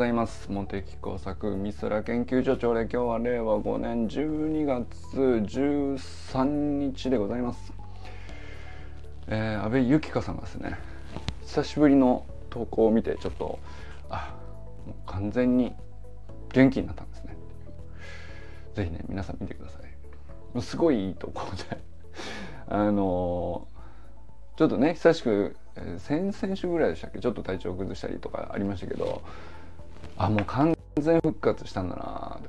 ざいます。茂木工作美空研究所長で今日は令和5年12月13日でございます、えー、安倍由紀香さんがですね久しぶりの投稿を見てちょっとあもう完全に元気になったんですね。ぜひね皆さん見てください。すごいいい投稿で あのー、ちょっとね久しく先々週ぐらいでしたっけ？ちょっと体調崩したりとかありましたけどあもう完全復活したんだな。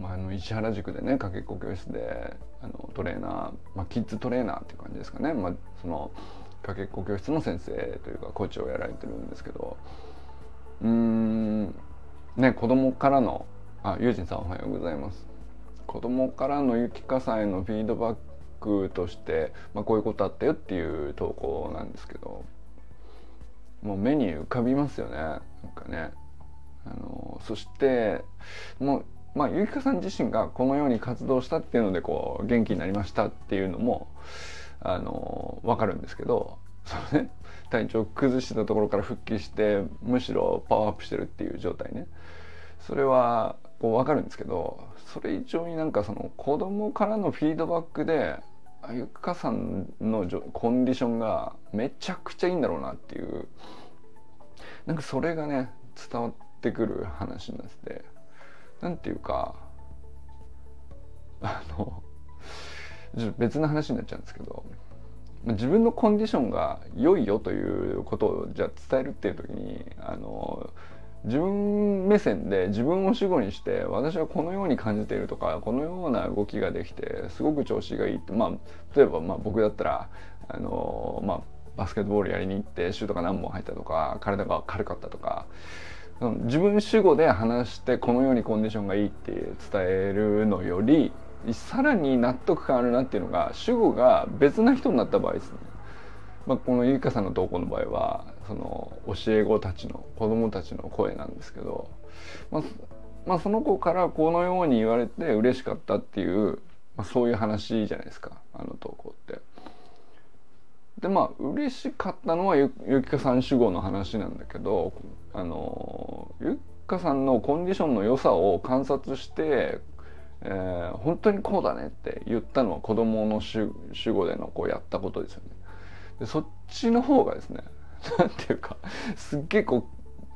まあ、の石原塾でねかけっこ教室であのトレーナー、まあ、キッズトレーナーっていう感じですかね、まあ、そのかけっこ教室の先生というかコーチをやられてるんですけど。うんね子供からのあゆうじんさんおはようございます。子供からのゆきかさんへのフィードバックとして、まあ、こういうことあったよっていう投稿なんですけど。もう目に浮かびますよね。なんかね。あのそしてもうまあゆきかさん自身がこのように活動したっていうのでこう元気になりましたっていうのもあの分かるんですけどそのね体調崩してたところから復帰してむしろパワーアップしてるっていう状態ね。それはこう分かるんですけどそれ以上になんかその子供からのフィードバックでゆきかさんのコンディションがめちゃくちゃいいんだろうなっていうなんかそれがね伝わっててくる話なんですね。なんていうかあの別の話になっちゃうんですけど自分のコンディションが良いよということをじゃあ伝えるっていう時にあの自分目線で自分を主語にして私はこのように感じているとかこのような動きができてすごく調子がいいってまあ例えばまあ僕だったらあのまあバスケットボールやりに行ってシュートが何本入ったとか体が軽かったとか自分主語で話してこのようにコンディションがいいって伝えるのよりさらに納得感あるなっていうのが主語が別な人になった場合ですね。まあ、このゆいかさんの投稿の場合はその教え子たちの子供たちの声なんですけど、まあ、まあ、その子からこのように言われて嬉しかったっていう、まあ、そういう話じゃないですかあの投稿って。でまあ嬉しかったのはゆゆきかさん主語の話なんだけどあのゆきかさんのコンディションの良さを観察して、えー、本当にこうだねって言ったのは子供の主語でのこうやったことですよね。でそっちの方がですね なんていうかすっげえこ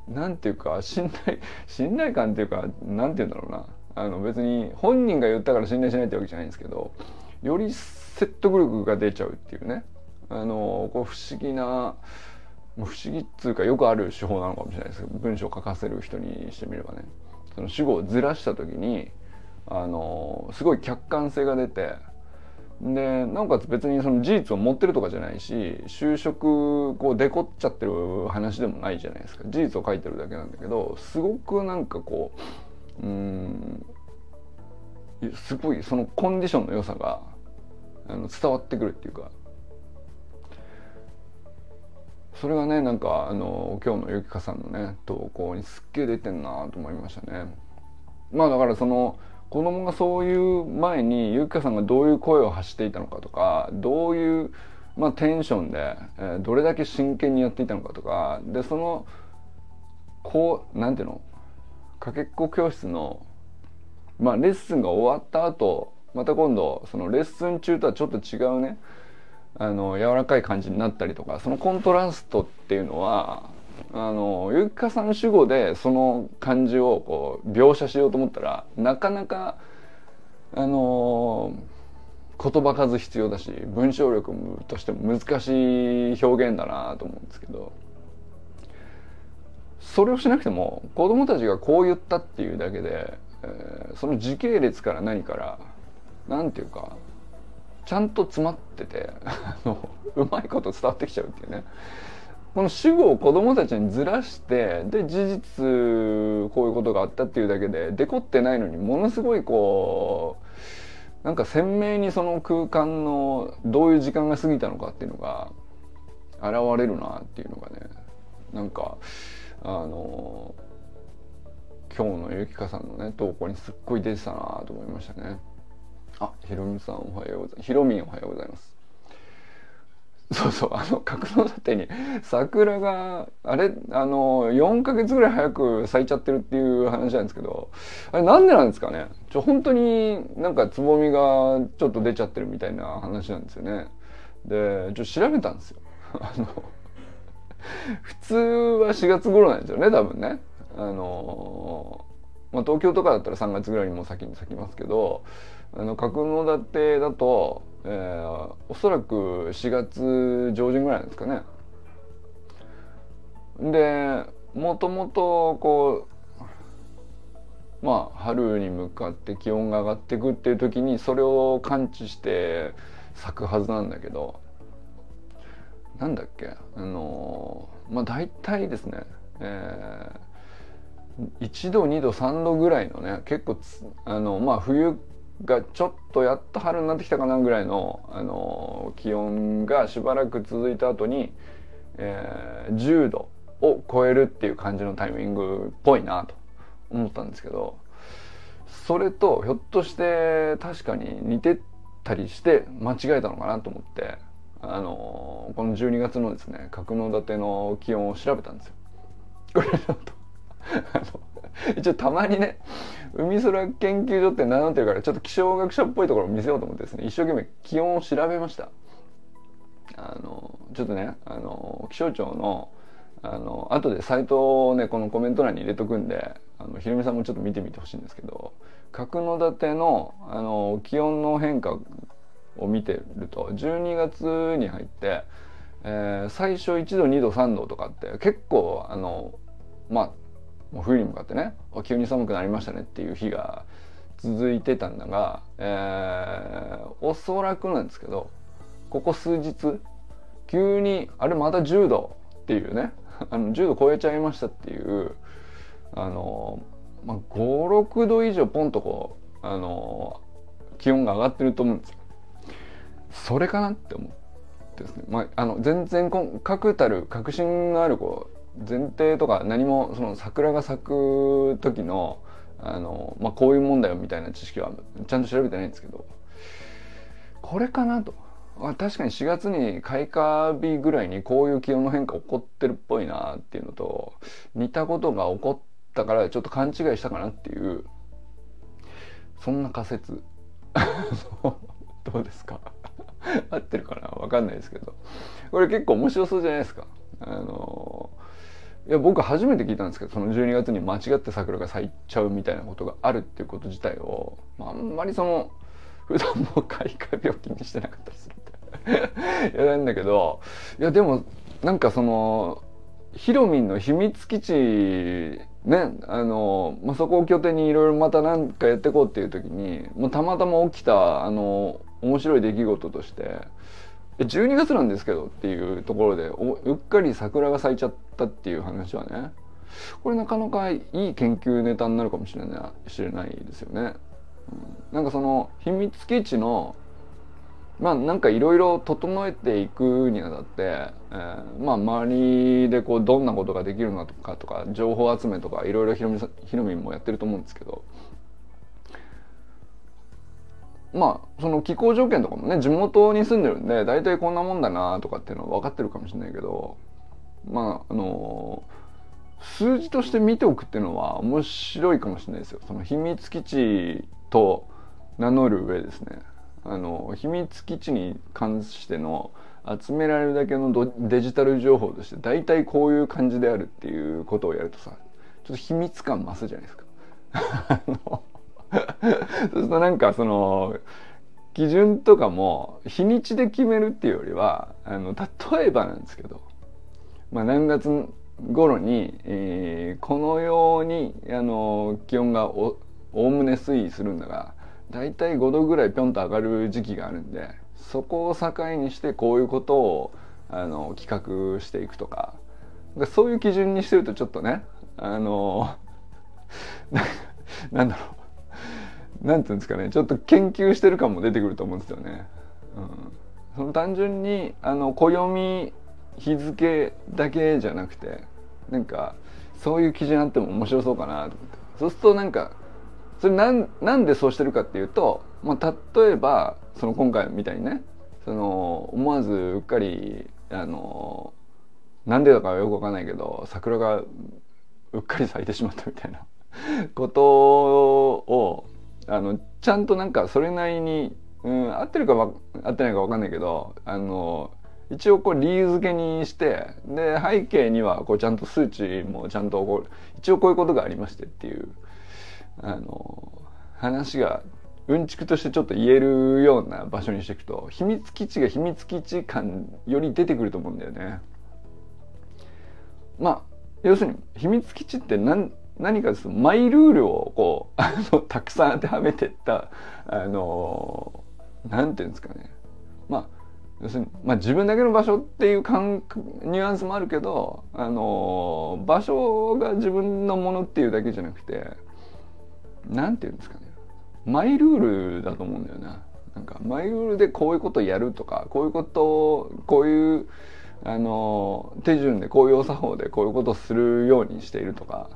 うなんていうか信頼信頼感っていうかなんていうんだろうなあの別に本人が言ったから信頼しないってわけじゃないんですけどより説得力が出ちゃうっていうねあのこう不思議な不思議っつうかよくある手法なのかもしれないですけど文章を書かせる人にしてみればね。その主語をずらした時にあのすごい客観性が出てでなおかつ別にその事実を持ってるとかじゃないし就職こうデコっちゃってる話でもないじゃないですか。事実を書いてるだけなんだけどすごくなんかこううんすごいそのコンディションの良さがあの伝わってくるっていうか。それがねなんかあの今日のゆきかさんのね投稿にすっげえ出てんなと思いましたね。まあだからその子供がそういう前にゆきかさんがどういう声を発していたのかとかどういう、まあ、テンションで、えー、どれだけ真剣にやっていたのかとかでそのこうなんていうのかけっこ教室の、まあ、レッスンが終わった後また今度そのレッスン中とはちょっと違うねあの柔らかい感じになったりとかそのコントラストっていうのはあのゆきかさん主語でその感じをこう描写しようと思ったらなかなかあの言葉数必要だし文章力としても難しい表現だなと思うんですけどそれをしなくても子供たちがこう言ったっていうだけで、えー、その時系列から何から何て言うかちゃんと詰まってて うまいこと伝わってきちゃうっていうね。この主語を子供たちにずらしてで事実こういうことがあったっていうだけでデコってないのにものすごいこうなんか鮮明にその空間のどういう時間が過ぎたのかっていうのが現れるなっていうのがねなんかあの今日のゆきかさんのね投稿にすっごい出てたなと思いましたね。あ、ひろみさんおはようございます。ひろみんおはようございます。そうそうあの角館に桜があれあの4ヶ月ぐらい早く咲いちゃってるっていう話なんですけどあれなんでなんですかね？ちょ本当になんかつぼみがちょっと出ちゃってるみたいな話なんですよねでちょっと調べたんですよ あの普通は4月頃なんですよね多分ねあのまあ、東京とかだったら3月ぐらいにもう先に咲きますけどあの角館だと、えー、おそらく4月上旬ぐらいですかね。でもともとこうまあ春に向かって気温が上がっていくっていう時にそれを感知して咲くはずなんだけどなんだっけあのまあ大体ですね、えー、1度2度3度ぐらいのね結構あのまあ冬がちょっとやっと春になってきたかなぐらいの、あの気温がしばらく続いた後に、えー、10度を超えるっていう感じのタイミングっぽいなと思ったんですけどそれとひょっとして確かに似てたりして間違えたのかなと思ってあのこの12月のですね角館の気温を調べたんですよ。これちょっと一応たまにね海空研究所って名乗ってるからちょっと気象学者っぽいところを見せようと思ってですね一生懸命気温を調べました。あのちょっとねあの気象庁のあの後でサイトをねこのコメント欄に入れとくんであのひろみさんもちょっと見てみてほしいんですけど角館のあの気温の変化を見てると12月に入って、えー、最初1度2度3度とかって結構あのまあもう冬に向かってね急に寒くなりましたねっていう日が続いてたんだが、えー、おそらくなんですけどここ数日急にあれまた10度っていうね あの10度超えちゃいましたっていうあの、まあ、56度以上ポンとこうあの気温が上がってると思うんですよ。それかなって思ってですね、まあ、あの全然確たる確信のあるこう前提とか何もその桜が咲く時のあの、まあ、こういう問題みたいな知識はちゃんと調べてないんですけどこれかなと。確かに4月に開花日ぐらいにこういう気温の変化起こってるっぽいなっていうのと似たことが起こったからちょっと勘違いしたかなっていうそんな仮説。どうですか？合ってるかな？わかんないですけど。これ結構面白そうじゃないですか。あのいや僕初めて聞いたんですけどその12月に間違って桜が咲いちゃうみたいなことがあるっていうこと自体を、まあ、あんまりその普段も開花病気にしてなかったりするって。いやなんだけどいやでもなんかそのヒロミンの秘密基地ねあの、まあ、そこを拠点にいろいろまた何かやっていこうっていう時にもうたまたま起きたあの面白い出来事として12月なんですけどっていうところでうっかり桜が咲いちゃったっていう話はねこれなかなかいい研究ネタになるかもしれない知れないですよね。うん、なんかその秘密基地のまあなんかいろいろ整えていくにあたって、えー、まあ周りでこうどんなことができるのかとか情報集めとかいろいろひろみもやってると思うんですけどまあその気候条件とかもね地元に住んでるんで大体こんなもんだなとかっていうのは分かってるかもしれないけどまああの数字として見ておくっていうのは面白いかもしれないですよ。その秘密基地と名乗る上ですね。あの秘密基地に関しての集められるだけのデジタル情報として大体こういう感じであるっていうことをやるとさちょっと秘密感増すじゃないですか。そうするとなんかその基準とかも日にちで決めるっていうよりはあの例えばなんですけど、まあ、何月頃に、えー、このようにあの気温がおおむね推移するんだが大体5度ぐらいぴょんと上がる時期があるんでそこを境にしてこういうことをあの企画していくとかそういう基準にしてるとちょっとねあの なんだろう。なんていうんですかねちょっと研究してる感も出てくると思うんですよね。うん、その単純にあの暦日付だけじゃなくてなんかそういう基準あっても面白そうかなと思ってそうするとなんかそれなんなんでそうしてるかっていうと、まあ、例えばその今回みたいにねその思わずうっかりあのなんでだかよくわかんないけど桜がうっかり咲いてしまったみたいなことをあのちゃんとなんかそれなりに、うん、合ってるか合ってないかわかんないけどあの一応こう理由付けにしてで背景にはこうちゃんと数値もちゃんとこう一応こういうことがありましてっていうあの話がうんちくとしてちょっと言えるような場所にしていくと秘密基地が秘密基地感より出てくると思うんだよね。まあ要するに秘密基地って何何かですマイルールをこう あのたくさん当てはめてったあのなんていうんですかね。まあ要するに、まあ、自分だけの場所っていう感ニュアンスもあるけどあの場所が自分のものっていうだけじゃなくてなんていうんですかね。マイルールだと思うんだよな。なんかマイルールでこういうことやるとかこういうことをこういうあの手順でこういう作法でこういうことをするようにしているとか。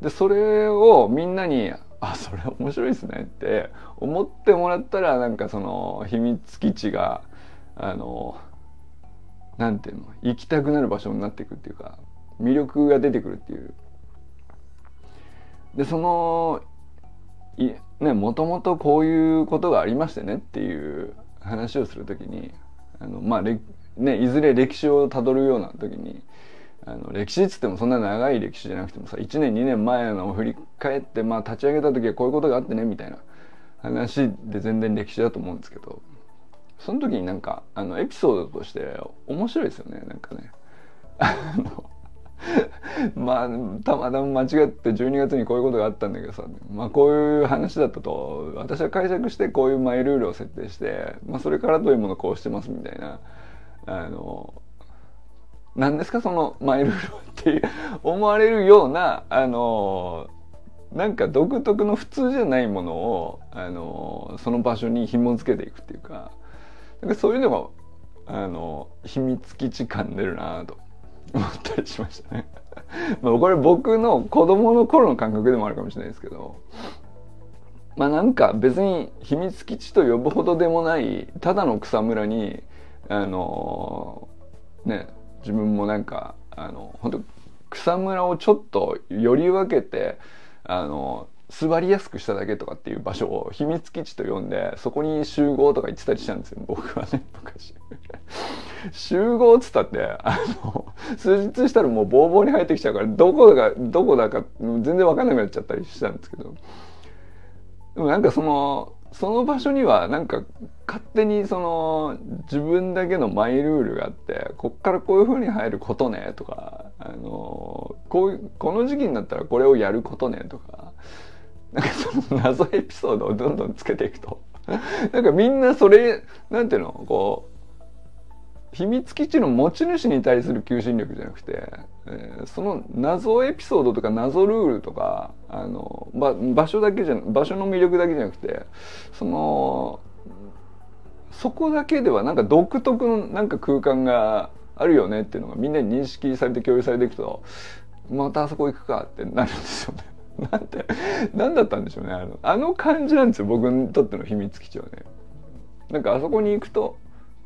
でそれをみんなに「あそれ面白いですね」って思ってもらったらなんかその秘密基地があのなんていうの行きたくなる場所になっていくっていうか魅力が出てくるっていう。でそのいねもともとこういうことがありましてねっていう話をするときにあのまあねいずれ歴史をたどるような時にあの歴史っつってもそんな長い歴史じゃなくてもさ1年2年前のを振り返ってまあ立ち上げた時はこういうことがあってねみたいな話で全然歴史だと思うんですけどその時になんかあのエピソードとして面白いですよねなんかね。あの まあたまたま間違って12月にこういうことがあったんだけどさ、まあ、こういう話だったと私は解釈してこういうマイルールを設定して、まあ、それからどういうものこうしてますみたいなあの何ですかそのマイルールって思われるようなあのなんか独特の普通じゃないものをあのその場所に紐付けていくっていうかなんかそういうのがあの秘密基地感出るなと 思ったりしましたね。まあこれ僕の子供の頃の感覚でもあるかもしれないですけどまあなんか別に秘密基地と呼ぶほどでもないただの草むらにあのね自分もなんかあの本当草むらをちょっとより分けてあの座りやすくしただけとかっていう場所を秘密基地と呼んでそこに集合とか言ってたりしたんですよ僕はね昔。集合っつったってあの数日したらもうボーボーに入ってきちゃうからどこだかどこだか全然分かんなくなっちゃったりしたんですけど。でもなんかそのその場所にはなんか勝手にその自分だけのマイルールがあってこっからこういう風に入ることねとかあのこういうこの時期になったらこれをやることねとかなんかその謎エピソードをどんどんつけていくと。なんかみんなそれ何ていうのこう秘密基地の持ち主に対する求心力じゃなくて、えー、その謎エピソードとか謎ルールとかあの、場所だけじゃ場所の魅力だけじゃなくてそのそこだけではなんか独特のなんか空間があるよねっていうのがみんなに認識されて共有されていくとまたあそこ行くかってなるんですよね。なんて何だったんでしょうねあのあの感じなんですよ僕にとっての秘密基地はね。なんかあそこに行くと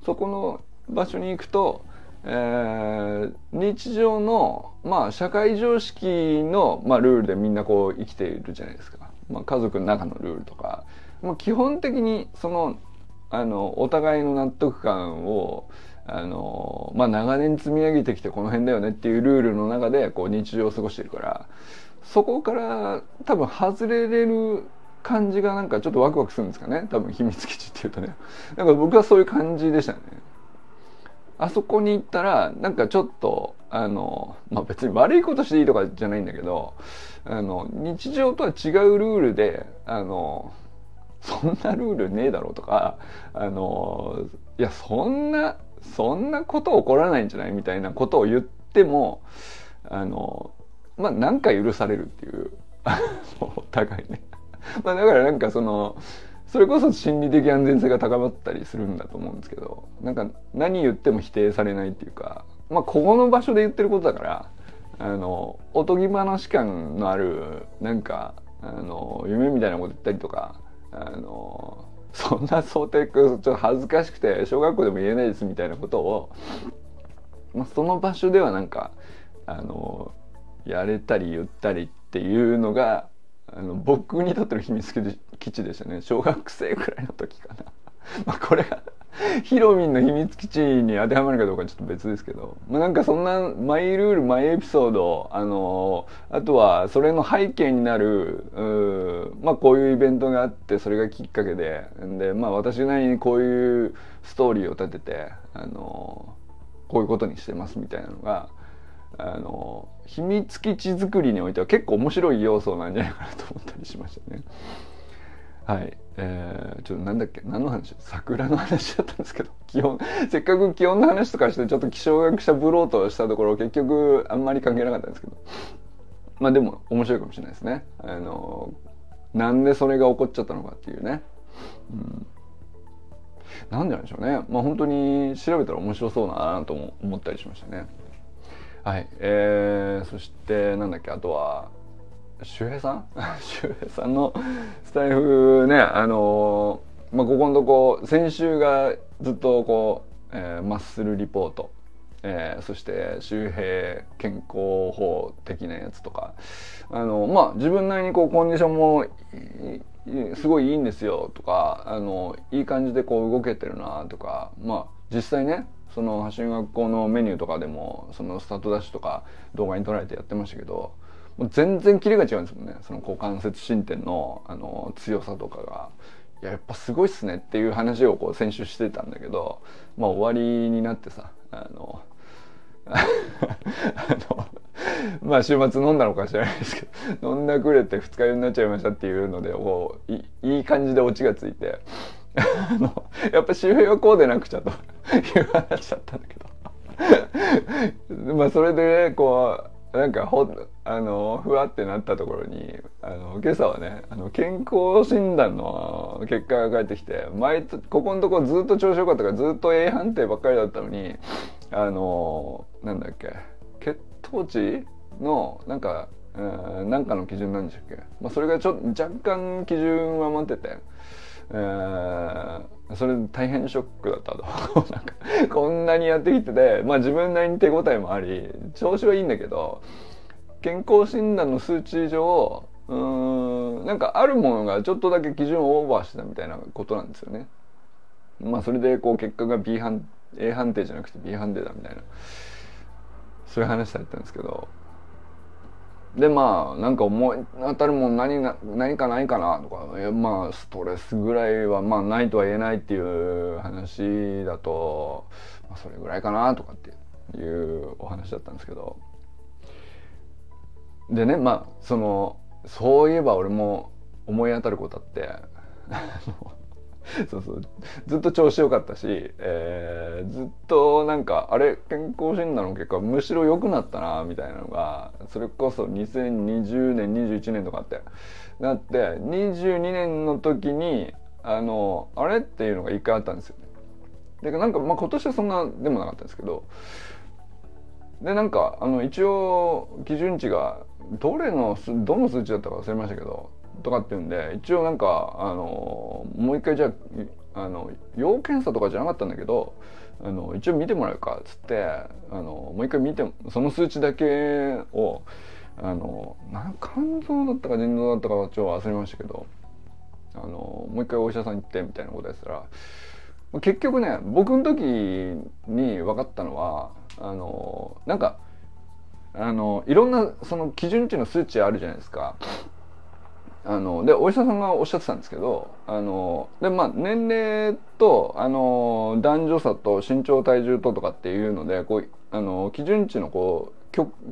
そこの場所に行くと、えー、日常の、まあ、社会常識の、まあ、ルールでみんなこう生きているじゃないですか。まあ、家族の中のルールとか、まあ、基本的にそのあのお互いの納得感をあの、まあ、長年積み上げてきてこの辺だよねっていうルールの中でこう日常を過ごしてるから。そこから多分外れれる感じがなんかちょっとワクワクするんですかね。多分秘密基地っていうとね。だか僕はそういう感じでしたね。あそこに行ったらなんかちょっとあのまあ別に悪いことしていいとかじゃないんだけどあの日常とは違うルールであのそんなルールねえだろうとかあのいやそんなそんなこと起こらないんじゃないみたいなことを言ってもあのまあなんか許されるっていう お互いね。まあだからなんかそのそれこそ心理的安全性が高まったりするんだと思うんですけどなんか何言っても否定されないっていうかまあここの場所で言ってることだからあのおとぎ話感のあるなんかあの夢みたいなこと言ったりとかあのそんな想定ちょっと恥ずかしくて小学校でも言えないですみたいなことをまあ、その場所ではなんかあのやれたり言ったりっていうのがあの僕にとっての秘密基地でしたね。小学生くらいの時かな。まあこれがヒロミンの秘密基地に当てはまるかどうかちょっと別ですけど、まあ、なんかそんなマイルールマイエピソードあのあとはそれの背景になるまあこういうイベントがあってそれがきっかけで。でまあ私なりにこういうストーリーを立ててあのこういうことにしてますみたいなのがあの秘密基地作りにおいては結構面白い要素なんじゃないかなと思ったりしましたね。はい、えー、ちょっとなんだっけ？何の話？桜の話だったんですけど。気温せっかく気温の話とかしてちょっと気象学者ブローとしたところ結局あんまり関係なかったんですけど。まあでも面白いかもしれないですね。あのなんでそれが起こっちゃったのかっていうね、うん、なんでなんでしょうね。まあ本当に調べたら面白そうだなと思ったりしましたね。はい。えー、そしてなんだっけあとは周平さん？周平さんのスタイフねあのー、まあここのとこ先週がずっとこう、えー、マッスルリポート、えー、そして周平健康法的なやつとか。あのまあ自分なりにこうコンディションもすごいいいんですよとかあのいい感じでこう動けてるなとか。まあ実際ねその発信学校のメニューとかでもそのスタートダッシュとか動画に撮られてやってましたけどもう全然キレが違うんですもんねその股関節伸展のあの強さとかが。いややっぱすごいっすねっていう話をこう先週してたんだけどまあ終わりになってさあのあのまあ週末飲んだのか知らないですけど飲んだくれて二日酔いになっちゃいましたっていうのでこういい感じでオチがついてあのやっぱ周平はこうでなくちゃという話だったんだけどまあそれでこうなんかほあのふわってなったところにあの今朝はねあの健康診断の結果が返ってきて毎ここのとこずっと調子良かったからずっと A 判定ばっかりだったのにあのなんだっけ血糖値のなんかなんかの基準なんでしたっけ、まあ、それがちょ若干基準は待ってて。えーそれ大変ショックだったと。なんかこんなにやってきててまあ自分なりに手応えもあり調子はいいんだけど健康診断の数値上うんなんかあるものがちょっとだけ基準をオーバーしてたみたいなことなんですよね。まあそれでこう結果が B 判 A 判定じゃなくて B 判定だみたいな。そういう話されたんですけど。でまあなんか思い当たるもん何が何かないかなとかいやまあストレスぐらいはまあないとは言えないっていう話だと、まあ、それぐらいかなとかっていうお話だったんですけど。でねまあそのそういえば俺も思い当たることあって そうそう。ずっと調子良かったし、えー、ずっとなんかあれ健康診断の結果むしろ良くなったなみたいなのがそれこそ2020年21年とかって。なって22年の時にあのあれっていうのが一回あったんですよ。でなんかまあ今年はそんなでもなかったんですけど。でなんかあの一応基準値がどれのどの数値だったか忘れましたけどとかっていうんで一応なんかあのもう一回じゃああの要検査とかじゃなかったんだけどあの一応見てもらうかっつってあのもう一回見てその数値だけをあの肝臓だったか腎臓だったかはちょっと忘れましたけどあのもう一回お医者さん行ってみたいなことやったら結局ね僕の時に分かったのはあのなんかあのいろんなその基準値の数値あるじゃないですか。あのでお医者さんがおっしゃってたんですけどあので、まあ、年齢とあの男女差と身長体重ととかっていうのでこうあの基準値のこう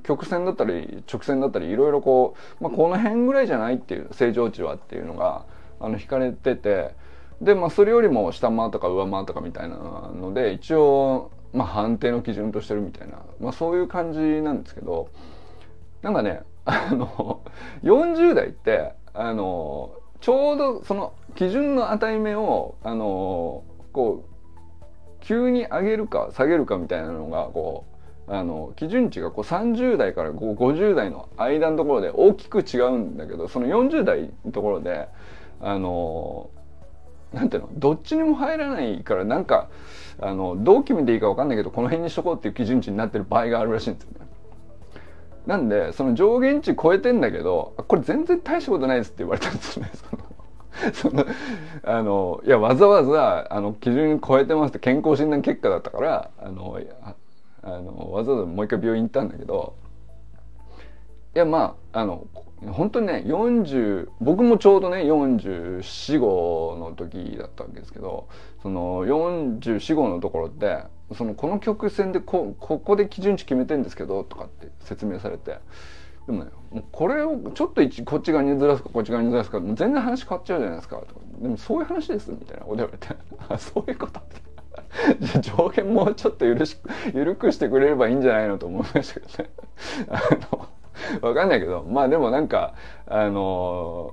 曲線だったり直線だったりいろいろこう、まあ、この辺ぐらいじゃないっていう正常値はっていうのがあの引かれててで、まあ、それよりも下回ったか上回ったかみたいなので一応、まあ、判定の基準としてるみたいな、まあ、そういう感じなんですけどなんかねあの40代ってあのちょうどその基準の値目をあのこう急に上げるか下げるかみたいなのがこうあの基準値がこう30代から50代の間のところで大きく違うんだけどその40代のところであのなんていうのどっちにも入らないからなんかあのどう決めていいか分かんないけどこの辺にしとこうっていう基準値になってる場合があるらしいんですよね。なんでその上限値超えてんだけどこれ全然大したことないですって言われたんですよね。そのあのいやわざわざあの基準超えてますって健康診断結果だったからあのあのわざわざもう一回病院行ったんだけどいやまああの本当にね40僕もちょうどね445の時だったわけですけどその445のところってそのこの曲線でこここで基準値決めてんですけどとかって説明されて。でもねもうこれをちょっとこっち側にずらすかこっち側にずらすか全然話変わっちゃうじゃないですかとか。でもそういう話ですみたいなこと言われて。あ そういうこと じゃ上限もうちょっと許し緩くしてくれればいいんじゃないのと思いましたけどね。あのわかんないけど。まあでもなんかあの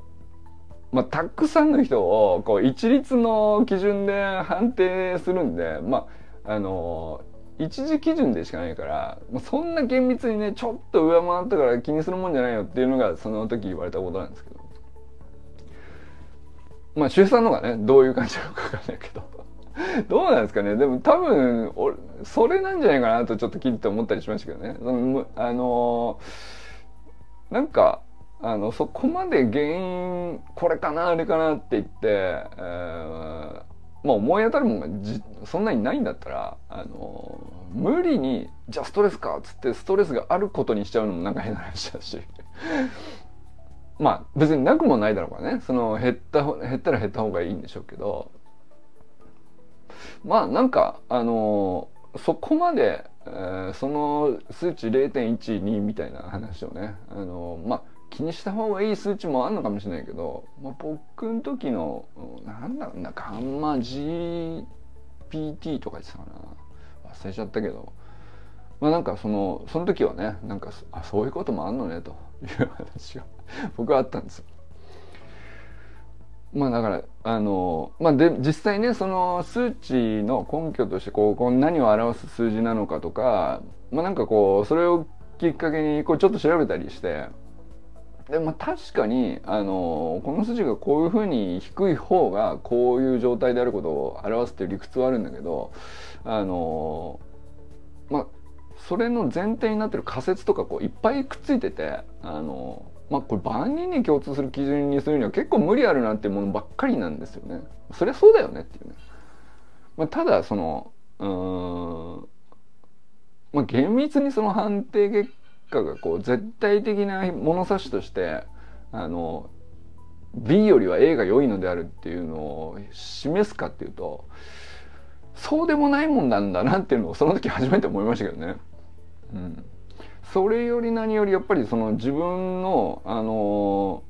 まあたくさんの人をこう一律の基準で判定するんでまああの一時基準でしかないからそんな厳密にねちょっと上回ったから気にするもんじゃないよっていうのがその時言われたことなんですけど。まあ周さんのがねどういう感じなのか分かんないけど。どうなんですかね。でも多分俺それなんじゃないかなとちょっと聞いて思ったりしましたけどね。あのなんかあのそこまで原因これかなあれかなって言って、えー、まあ思い当たるものがじそんなにないんだったらあの無理にじゃあストレスかっつってストレスがあることにしちゃうのもなんか変な話だし。まあ別になくもないだろうからね。その減った減ったら減った方がいいんでしょうけど。まあなんかあのそこまで、えー、その数値0.12みたいな話をねあのまあ気にした方がいい数値もあるのかもしれないけど、まあ、僕の時のなんだろうなガンマ GPT とか言ってたかな。忘れちゃったけど。まあなんかそのその時はねなんかあそういうこともあんのねと。いう話が 僕はあったんですよ。まあだからあのまあで実際ねその数値の根拠としてこうこう何を表す数字なのかとかまあなんかこうそれをきっかけにこうちょっと調べたりしてでまあ確かにあのこの数字がこういうふうに低い方がこういう状態であることを表すっていう理屈はあるんだけどあのまあそれの前提になってる仮説とかこういっぱいくっついててあのまあこれ万人に共通する基準にするには結構無理あるなっていうものばっかりなんですよね。そりゃそうだよねっていうね。まあ、ただそのうんまあ厳密にその判定結果がこう絶対的な物差しとしてあの B よりは A が良いのであるっていうのを示すかっていうとそうでもないもんなんだなっていうのをその時初めて思いましたけどね。うんそれより何よりやっぱりその自分のあの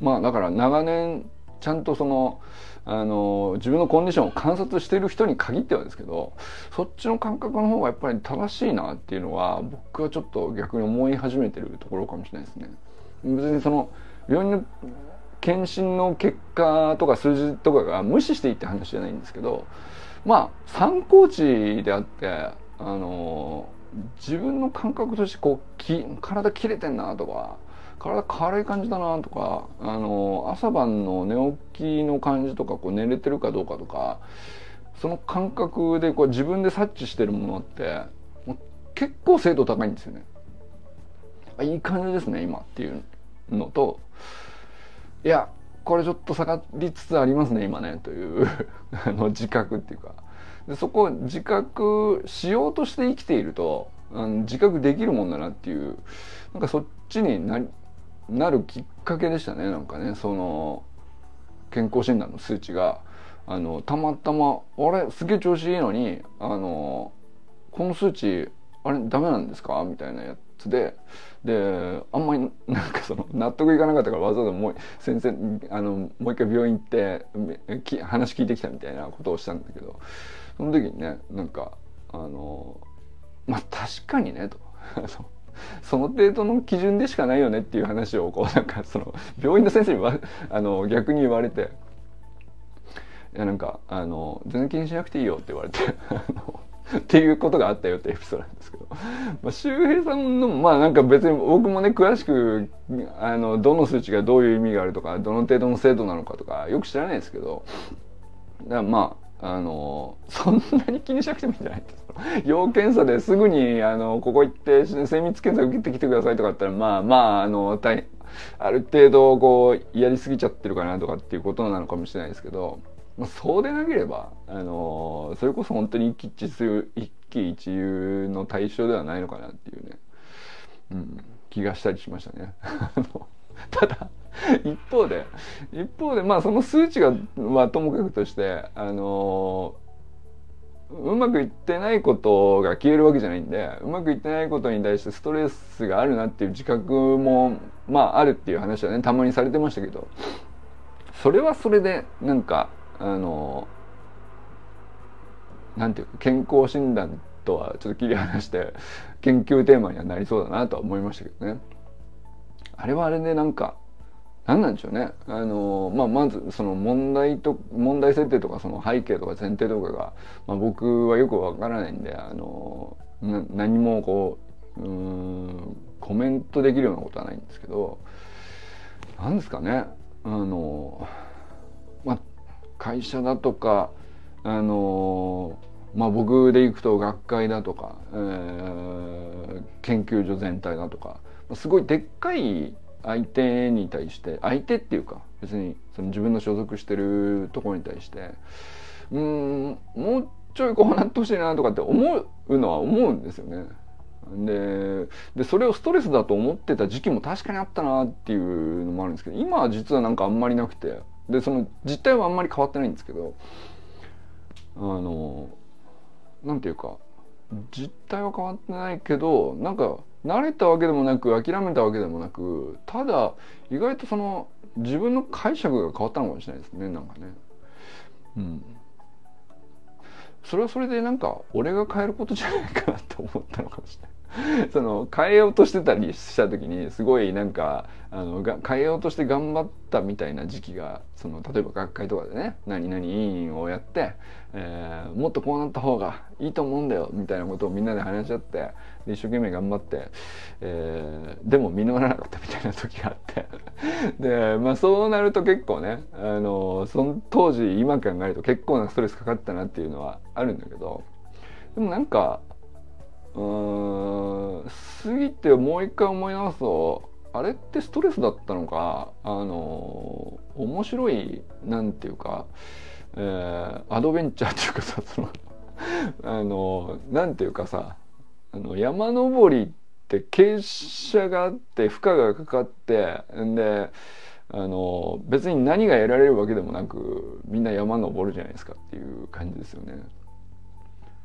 まあだから長年ちゃんとそのあの自分のコンディションを観察している人に限ってはですけどそっちの感覚の方がやっぱり正しいなっていうのは僕はちょっと逆に思い始めてるところかもしれないですね。別にその病院の検診の結果とか数字とかが無視していいって話じゃないんですけどまあ参考値であってあの自分の感覚としてこうき体切れてんなとか体軽い感じだなとかあの朝晩の寝起きの感じとかこう寝れてるかどうかとかその感覚でこう自分で察知してるものってもう結構精度高いんですよね。いい感じですね今っていうのといやこれちょっと下がりつつありますね今ねという あの自覚っていうかでそこを自覚しようとして生きていると、うん、自覚できるもんだなっていうなんかそっちにななるきっかけでしたねなんかね。その健康診断の数値が。あのたまたま「あれすげえ調子いいのにあのこの数値あれダメなんですか?」みたいなやつで。であんまりなんかその納得いかなかったからわざわざもう先生あのもう一回病院行って話聞いてきたみたいなことをしたんだけど。その時にねなんかあのまあ確かにねと。その程度の基準でしかないよねっていう話をこう なんかその病院の先生に あの逆に言われて。いやなんかあの全然気にしなくていいよって言われて。っていうことがあったよってエピソードなんですけど、まあ、周平さんのまあなんか別に僕もね詳しくあのどの数値がどういう意味があるとかどの程度の精度なのかとかよく知らないですけど。だからまああのそんなに気にしなくてもいいんじゃないですか要検査ですぐにあのここ行って精密検査受けてきてくださいとか言ったらまあまああの大ある程度こうやりすぎちゃってるかなとかっていうことなのかもしれないですけど、まあ、そうでなければあのそれこそ本当に一喜一憂一喜一憂の対象ではないのかなっていうね、うん、気がしたりしましたね。ただ 一方で一方でまあその数値が、まあ、ともかくとしてあのうまくいってないことが消えるわけじゃないんでうまくいってないことに対してストレスがあるなっていう自覚もまああるっていう話はねたまにされてましたけどそれはそれでなんかあのなんていうか健康診断とはちょっと切り離して研究テーマにはなりそうだなとは思いましたけどね。あれはあれでなんか何なんでしょうね。あの、まあ、まずその問題と問題設定とかその背景とか前提とかが、まあ、僕はよくわからないんであの何もこううんコメントできるようなことはないんですけど何ですかね。あの、まあ、会社だとかあのまあ僕で行くと学会だとか、えー、研究所全体だとかすごいでっかい相手に対して相手っていうか別にその自分の所属してるところに対してうんもうちょいこうなってほしいなとかって思うのは思うんですよね。ででそれをストレスだと思ってた時期も確かにあったなっていうのもあるんですけど今は実はなんかあんまりなくてでその実態はあんまり変わってないんですけどあのなんていうか実態は変わってないけどなんか慣れたわけでもなく諦めたわけでもなくただ意外とその自分の解釈が変わったのかもしれないですねなんかね。うんそれはそれでなんか俺が変えることじゃないかなと思ったのかもしれない。その変えようとしてたりした時にすごいなんかあのが変えようとして頑張ったみたいな時期がその例えば学会とかでね何々委員をやって、えー、もっとこうなった方がいいと思うんだよみたいなことをみんなで話し合って一生懸命頑張って、えー、でも実らなかったみたいな時があって。でまあそうなると結構ねあのその当時今考えると結構なストレスかかったなっていうのはあるんだけどでもなんかうん過ぎてもう一回思い直すとあれってストレスだったのかあの面白いなんていうか、えー、アドベンチャーっていうかさその あのなんていうかさあの山登りって傾斜があって負荷がかかってんであの別に何が得られるわけでもなくみんな山登るじゃないですかっていう感じですよね。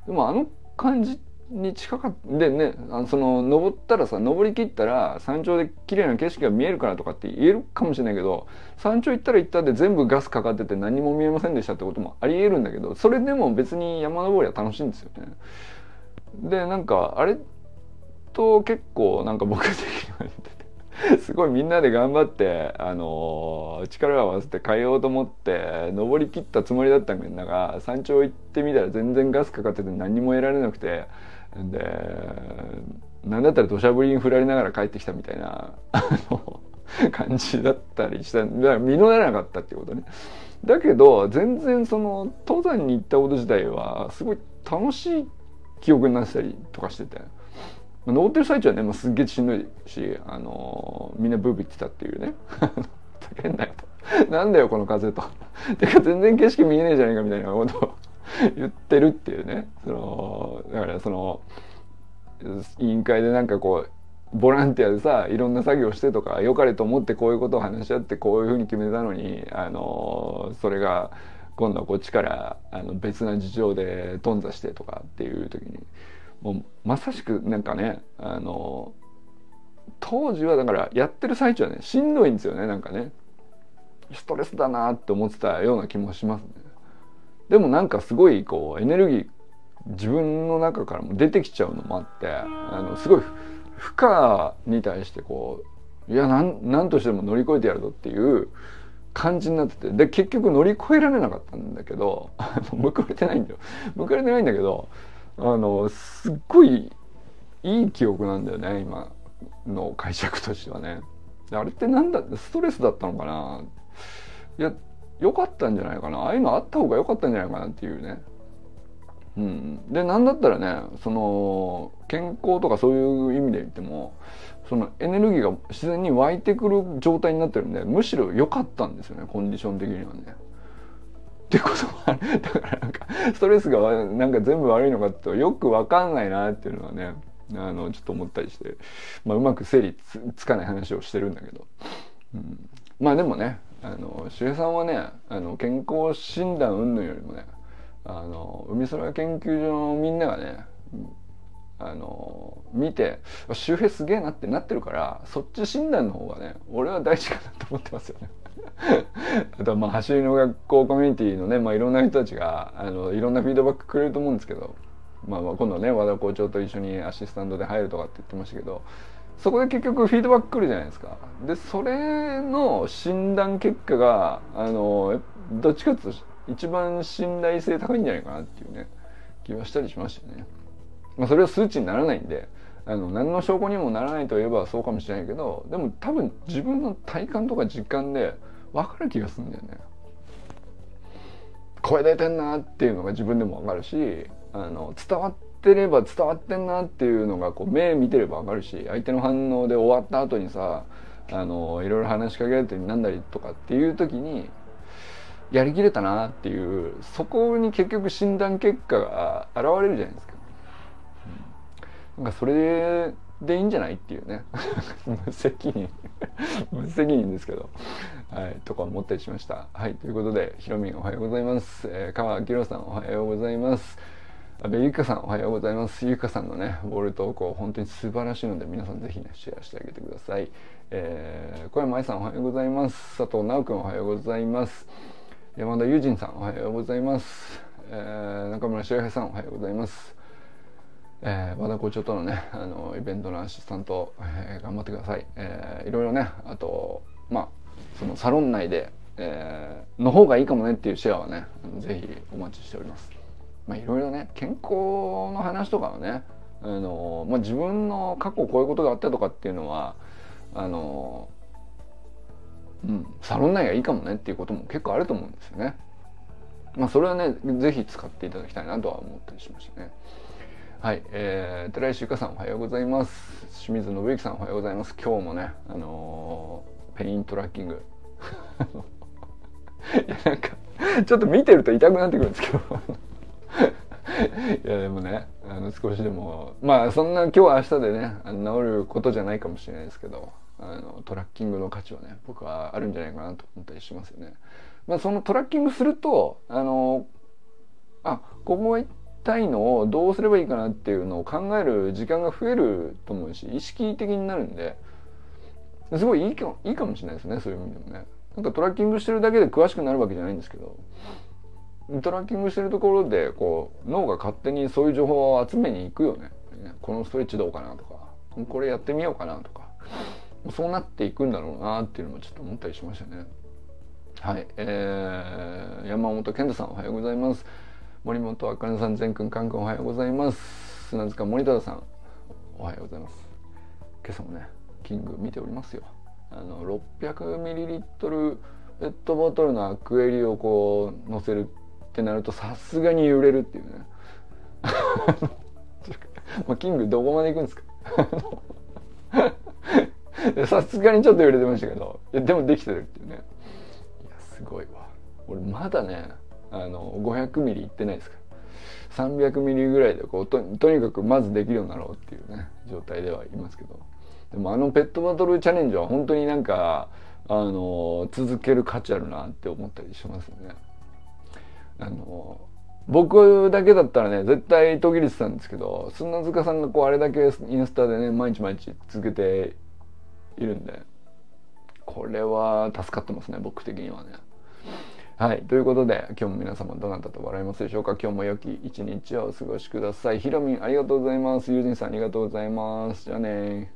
でもあの感じってに近かったでねあのその登ったらさ登りきったら山頂で綺麗な景色が見えるからとかって言えるかもしれないけど山頂行ったら行ったで全部ガスかかってて何も見えませんでしたってこともありえるんだけどそれでも別に山登りは楽しいんですよね。でなんかあれと結構なんか僕的にはてて。すごいみんなで頑張って、あのー、力を合わせて変えようと思って登りきったつもりだったんだが山頂行ってみたら全然ガスかかってて何も得られなくてでなんだったら土砂降りに降られながら帰ってきたみたいな感じだったりしただから実らなかったっていうことね。だけど全然その登山に行ったこと自体はすごい楽しい記憶になってたりとかしてて。登ってる最中はね、まあ、すっげえしんどいし、あのー、みんなブーブー言ってたっていうね。叫んだよと。なんだよこの風と。てか全然景色見えねえじゃねえかみたいなこと 言ってるっていうねそのだからその委員会でなんかこうボランティアでさいろんな作業してとか良かれと思ってこういうことを話し合ってこういうふうに決めたのにあのそれが今度はこっちからあの別な事情で頓挫してとかっていう時にもうまさしくなんかねあの当時はだからやってる最中はねしんどいんですよねなんかねストレスだなって思ってたような気もしますね。でもなんかすごいこうエネルギー自分の中からも出てきちゃうのもあってあのすごい負荷に対してこういや何としても乗り越えてやるぞっていう感じになっててで結局乗り越えられなかったんだけど 報われてないんだよ報われてないんだけどあのすっごいいい記憶なんだよね今の解釈としてはね。あれって何だストレスだったのかな？いや良かったんじゃないかな。ああいうのあった方が良かったんじゃないかなっていうね。うん、で何だったらねその健康とかそういう意味で言ってもそのエネルギーが自然に湧いてくる状態になってるんでむしろ良かったんですよねコンディション的にはね。ってこともある。だからなんかストレスがなんか全部悪いのかってよく分かんないなっていうのはねあのちょっと思ったりして、まあ、うまく整理つかない話をしてるんだけど、うん、まあでもねあの周平さんはねあの健康診断云々よりもねあの海空研究所のみんながねあの見て周平すげえなってなってるからそっち診断の方がね俺は大事かなと思ってますよね。あとまあ走りの学校コミュニティのね、まあ、いろんな人たちがあのいろんなフィードバックくれると思うんですけど、まあ、まあ今度ね和田校長と一緒にアシスタントで入るとかって言ってましたけどそこで結局フィードバック来るじゃないですか。でそれの診断結果があのどっちかっていうと一番信頼性高いんじゃないかなっていうね気はしたりしましたね。まあ、それは数値にならないんであの何の証拠にもならないといえばそうかもしれないけどでも多分自分の体感とか実感で分かる気がするんだよね。声出てんなっていうのが自分でも分かるしあの伝わってれば伝わってんなっていうのがこう目見てれば分かるし相手の反応で終わった後にさあのいろいろ話しかけられたりなんだりとかっていう時にやりきれたなっていうそこに結局診断結果が現れるじゃないですか。うん、なんかそれでいいんじゃないっていうね 無責任 無責任ですけど、はい、とか思ったりしました。はい、ということでひろみんおはようございます。えー、川明さんおはようございます。安倍ゆかさんおはようございます。ゆかさんのね、ボール投稿本当に素晴らしいので皆さんぜひね、シェアしてあげてください。えー、小山愛さんおはようございます。佐藤直くんおはようございます。山田友人さんおはようございます、えー、中村修平さんおはようございます、えー、和田校長とのねあのイベントのアシスタント、えー、頑張ってください、えー、いろいろねあとまあそのサロン内で、えー、の方がいいかもねっていうシェアはねぜひお待ちしておりますまあいろいろね健康の話とかはねあの、まあ、自分の過去こういうことがあったとかっていうのはあのうん、サロン内がいいかもねっていうことも結構あると思うんですよね。まあそれはね是非使っていただきたいなとは思ったりしましたね。はい、えー、寺石ゆかさんおはようございます。清水信之さんおはようございます。今日もね、あのー、ペイントラッキング。いやなんかちょっと見てると痛くなってくるんですけどいやでもねあの少しでもまあそんな今日明日でね治ることじゃないかもしれないですけどあのトラッキングの価値はね僕はあるんじゃないかなと思ったりしますよね。まあ、そのトラッキングするとあのあここ行ったいのをどうすればいいかなっていうのを考える時間が増えると思うし意識的になるんですごいいいかいいかもしれないですねそういう意味でもね。なんかトラッキングしてるだけで詳しくなるわけじゃないんですけどトラッキングしてるところでこう脳が勝手にそういう情報を集めに行くよね。このストレッチどうかなとかこれやってみようかなとかそうなっていくんだろうなっていうのもちょっと思ったりしましたね。はい、えー、山本健太さんおはようございます。森本あかねさん、全くん、かんくんおはようございます。砂塚森忠さん、おはようございます。今朝もね、キング見ておりますよ。あの、600ml ペットボトルのアクエリをこう乗せるってなるとさすがに揺れるっていうね。まあ、キングどこまで行くんですか？さすがにちょっと揺れてましたけど。いやでもできてるっていうね。いやすごいわ。俺まだねあの500ミリいってないですから。300ミリぐらいでこうととにかくまずできるようになろうっていうね状態ではいますけど。でもあのペットボトルチャレンジは本当になんかあの続ける価値あるなって思ったりしますね。あの僕だけだったらね絶対途切れてたんですけど砂塚さんがこうあれだけインスタでね毎日毎日続けているんでこれは助かってますね僕的にはね。はい。ということで、今日も皆様どなたと笑いますでしょうか？今日も良き一日をお過ごしください。ひろみんありがとうございます。ゆうじんさんありがとうございます。じゃあね